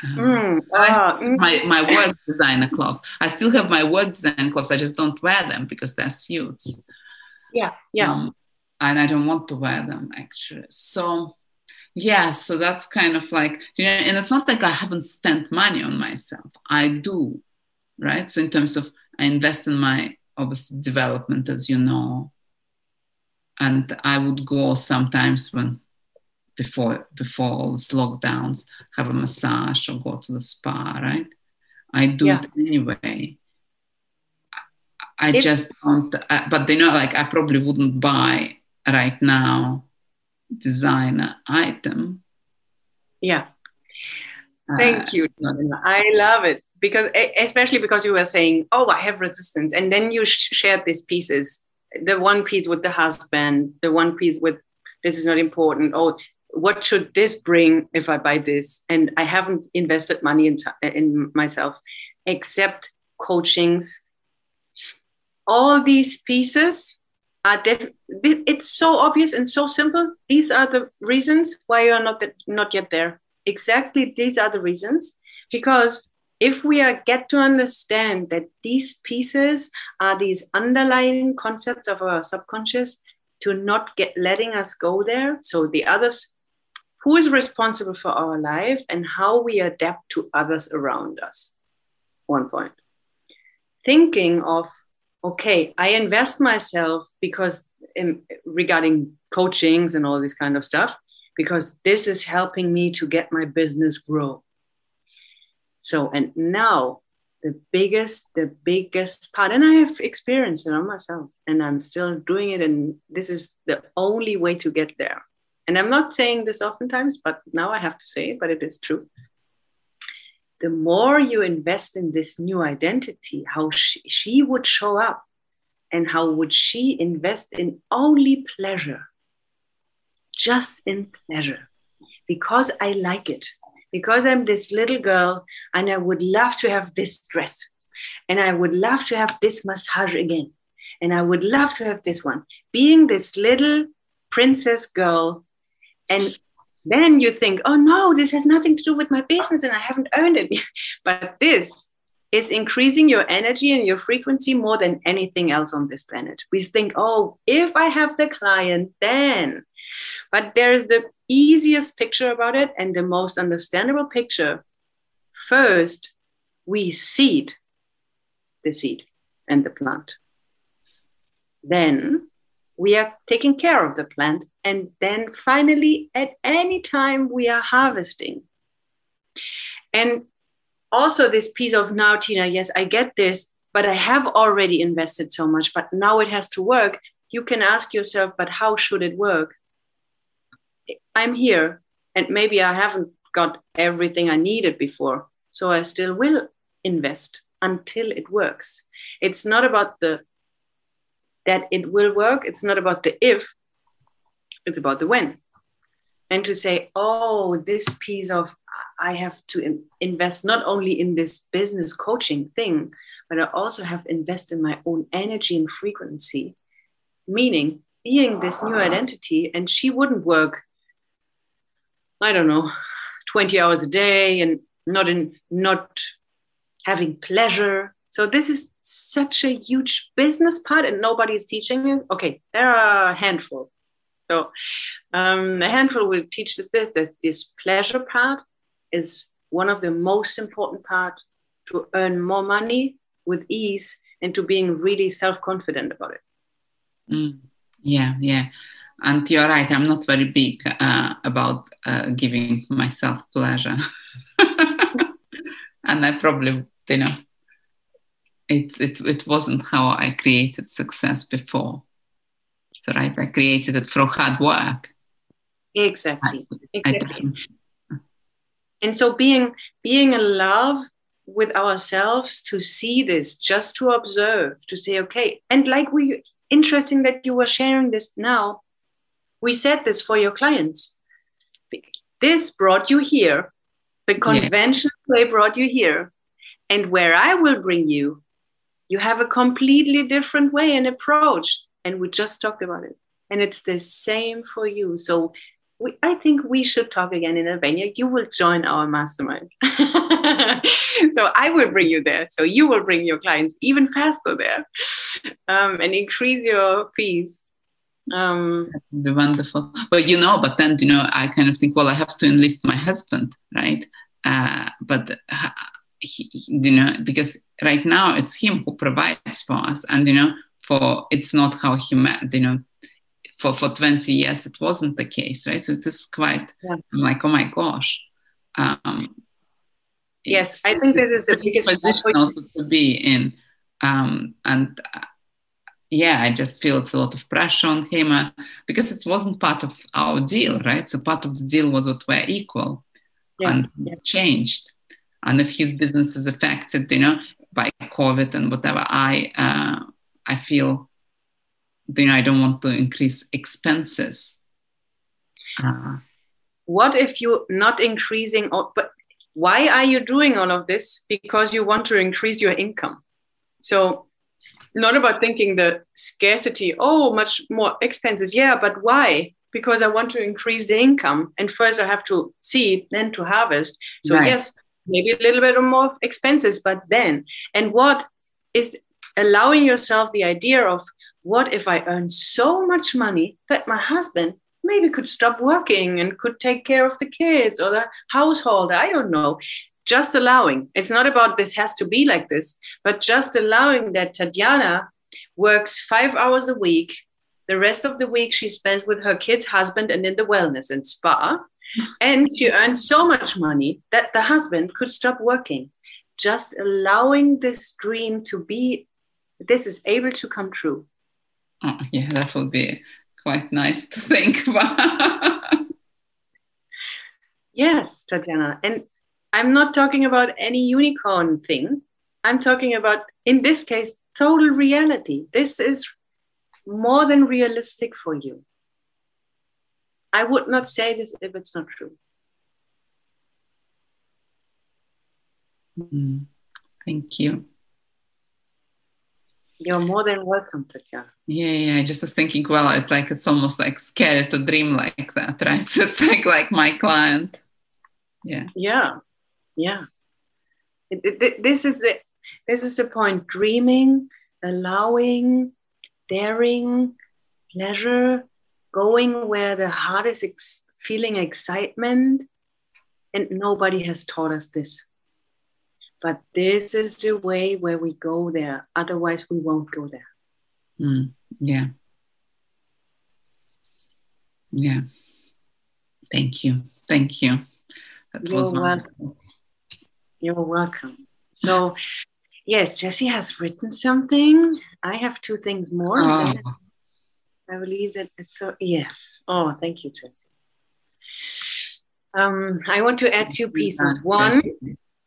Um, mm. my my work designer clothes. I still have my work design clothes. I just don't wear them because they're suits. Yeah, yeah. Um, and I don't want to wear them actually. So yeah, so that's kind of like you know, and it's not like I haven't spent money on myself. I do, right? So in terms of I invest in my obviously development, as you know, and I would go sometimes when before before all these lockdowns, have a massage or go to the spa, right? I do yeah. it anyway. I just don't, uh, but they know, like, I probably wouldn't buy right now designer item. Yeah. Thank uh, you. I love it because, especially because you were saying, "Oh, I have resistance," and then you sh- shared these pieces. The one piece with the husband, the one piece with this is not important. Oh, what should this bring if I buy this? And I haven't invested money in, in myself, except coachings. All these pieces are def- it's so obvious and so simple. These are the reasons why you are not not yet there. Exactly, these are the reasons because if we are get to understand that these pieces are these underlying concepts of our subconscious to not get letting us go there so the others who is responsible for our life and how we adapt to others around us. One point. Thinking of, okay, I invest myself because in, regarding coachings and all this kind of stuff, because this is helping me to get my business grow. So, and now the biggest, the biggest part, and I have experienced it on myself, and I'm still doing it, and this is the only way to get there and I'm not saying this oftentimes, but now I have to say it, but it is true. The more you invest in this new identity, how she, she would show up and how would she invest in only pleasure, just in pleasure, because I like it, because I'm this little girl and I would love to have this dress. And I would love to have this massage again. And I would love to have this one. Being this little princess girl and then you think, oh no, this has nothing to do with my business and I haven't earned it. but this is increasing your energy and your frequency more than anything else on this planet. We think, oh, if I have the client, then. But there's the easiest picture about it and the most understandable picture. First, we seed the seed and the plant. Then we are taking care of the plant and then finally at any time we are harvesting. And also this piece of now tina yes i get this but i have already invested so much but now it has to work. You can ask yourself but how should it work? I'm here and maybe i haven't got everything i needed before so i still will invest until it works. It's not about the that it will work. It's not about the if, it's about the when. And to say, oh, this piece of, I have to invest not only in this business coaching thing, but I also have invested in my own energy and frequency. Meaning, being this new identity, and she wouldn't work, I don't know, 20 hours a day and not in not having pleasure. So this is such a huge business part and nobody is teaching you. Okay, there are a handful. So um, a handful will teach us this, that this pleasure part is one of the most important part to earn more money with ease and to being really self-confident about it. Mm, yeah, yeah. And you're right, I'm not very big uh, about uh, giving myself pleasure. and I probably, you know, it, it, it wasn't how I created success before. So, right, I created it through hard work. Exactly. Exactly. And so being being in love with ourselves to see this, just to observe, to say, okay, and like we interesting that you were sharing this now. We said this for your clients. This brought you here. The conventional yeah. way brought you here. And where I will bring you, you have a completely different way and approach. And we just talked about it. And it's the same for you. So we, I think we should talk again in Albania. You will join our mastermind. so I will bring you there. So you will bring your clients even faster there um, and increase your fees. Um, wonderful. But you know, but then, you know, I kind of think, well, I have to enlist my husband, right? Uh, but, uh, he, you know, because right now it's him who provides for us. And, you know, for it's not how he met, you know, for, for 20 years it wasn't the case right so it is quite yeah. I'm like oh my gosh um, yes i think this is the biggest position also to be in um, and uh, yeah i just feel it's a lot of pressure on him uh, because it wasn't part of our deal right so part of the deal was that we're equal yeah. and it's yeah. changed and if his business is affected you know by covid and whatever i uh, i feel you know, I don't want to increase expenses. Uh, what if you're not increasing, but why are you doing all of this? Because you want to increase your income. So, not about thinking the scarcity, oh, much more expenses. Yeah, but why? Because I want to increase the income. And first I have to seed, then to harvest. So, right. yes, maybe a little bit more expenses, but then. And what is allowing yourself the idea of what if I earn so much money that my husband maybe could stop working and could take care of the kids or the household? I don't know. Just allowing. It's not about this has to be like this, but just allowing that Tatiana works five hours a week. The rest of the week she spends with her kids, husband, and in the wellness and spa. And she earns so much money that the husband could stop working. Just allowing this dream to be, this is able to come true. Oh, yeah, that would be quite nice to think about. yes, Tatiana. And I'm not talking about any unicorn thing. I'm talking about, in this case, total reality. This is more than realistic for you. I would not say this if it's not true. Mm, thank you. You're more than welcome, Tatiana. Yeah, yeah. I just was thinking, well, it's like it's almost like scary to dream like that, right? So it's like like my client. Yeah. Yeah, yeah. It, it, this is the this is the point. Dreaming, allowing, daring, pleasure, going where the heart is ex- feeling excitement, and nobody has taught us this. But this is the way where we go there. Otherwise, we won't go there. Mm, yeah. Yeah. Thank you. Thank you. That You're was welcome. You're welcome. So, yes, Jesse has written something. I have two things more. Oh. I believe that it's so. Yes. Oh, thank you, Jesse. Um, I want to add two pieces. One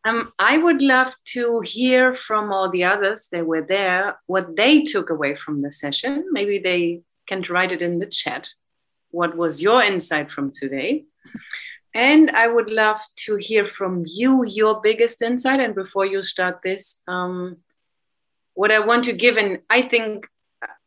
um, I would love to hear from all the others that were there what they took away from the session. Maybe they can write it in the chat. What was your insight from today? And I would love to hear from you your biggest insight. And before you start this, um, what I want to give, and I think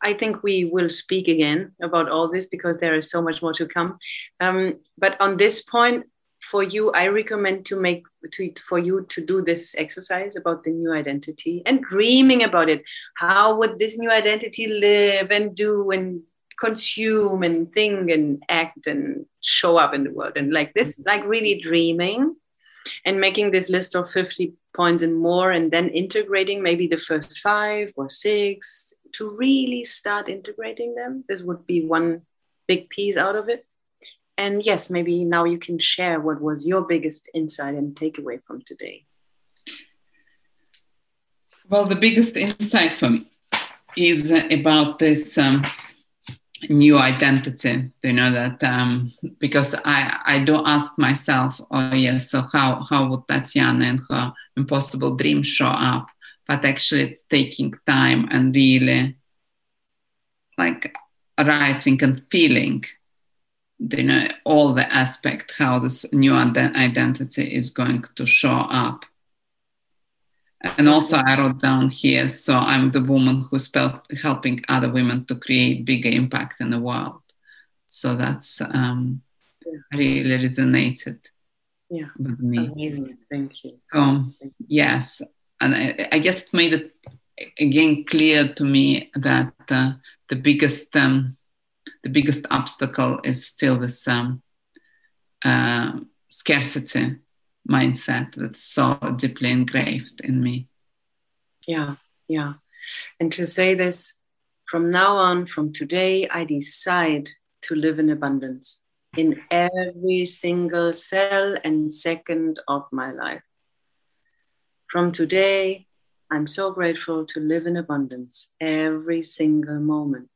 I think we will speak again about all this because there is so much more to come. Um, but on this point, for you, I recommend to make to, for you to do this exercise about the new identity and dreaming about it. How would this new identity live and do and consume and think and act and show up in the world? And like this, like really dreaming and making this list of 50 points and more, and then integrating maybe the first five or six to really start integrating them. This would be one big piece out of it. And yes, maybe now you can share what was your biggest insight and takeaway from today. Well, the biggest insight for me is about this um, new identity. You know that um, because I I do ask myself, oh yes, so how how would Tatiana and her impossible dream show up? But actually, it's taking time and really like writing and feeling you know all the aspect how this new identity is going to show up. And also i wrote down here so i'm the woman who's helping other women to create bigger impact in the world. So that's um, yeah. really resonated yeah. with me. Amazing. thank you. So yes. And I, I, guess it made it again clear to me that uh, the biggest um, the biggest obstacle is still this um, uh, scarcity mindset that's so deeply engraved in me. Yeah, yeah. And to say this from now on, from today, I decide to live in abundance in every single cell and second of my life. From today, I'm so grateful to live in abundance every single moment.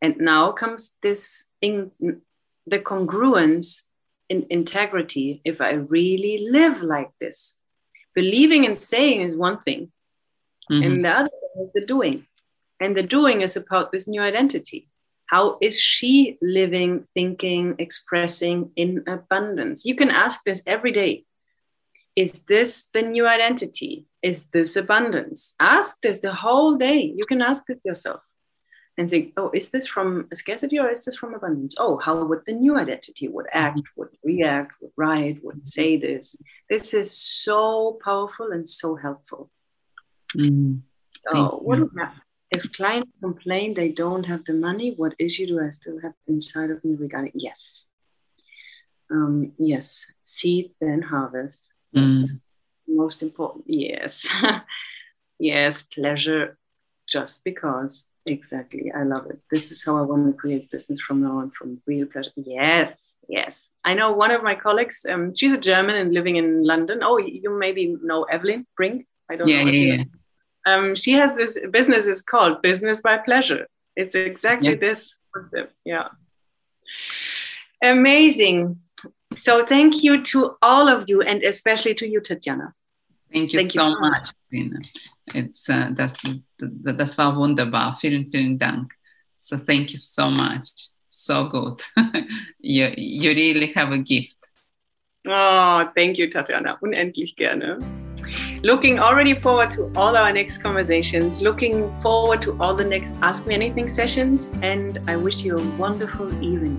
And now comes this in the congruence in integrity. If I really live like this, believing and saying is one thing, mm-hmm. and the other is the doing. And the doing is about this new identity. How is she living, thinking, expressing in abundance? You can ask this every day. Is this the new identity? Is this abundance? Ask this the whole day. You can ask this yourself and think, oh, is this from scarcity or is this from abundance? Oh, how would the new identity would act, mm-hmm. would react, would write, would say this? This is so powerful and so helpful. Mm. Oh, what if clients complain they don't have the money? What issue do I still have inside of me regarding? Yes. Um, yes. Seed, then harvest. Yes. Mm. Most important. Yes. yes. Pleasure just because Exactly. I love it. This is how I want to create business from now on, from real pleasure. Yes, yes. I know one of my colleagues, um, she's a German and living in London. Oh, you maybe know Evelyn Brink. I don't yeah, know. Yeah, yeah. Um, she has this business is called Business by Pleasure. It's exactly yeah. this concept. Yeah. Amazing. So thank you to all of you and especially to you, Tatjana. Thank you, thank so, you so much, Tina. It's, uh, das, das war wunderbar. Vielen, vielen Dank. So thank you so much. So good. you, you really have a gift. Oh, thank you, Tatjana. Unendlich gerne. Looking already forward to all our next conversations, looking forward to all the next Ask Me Anything sessions, and I wish you a wonderful evening.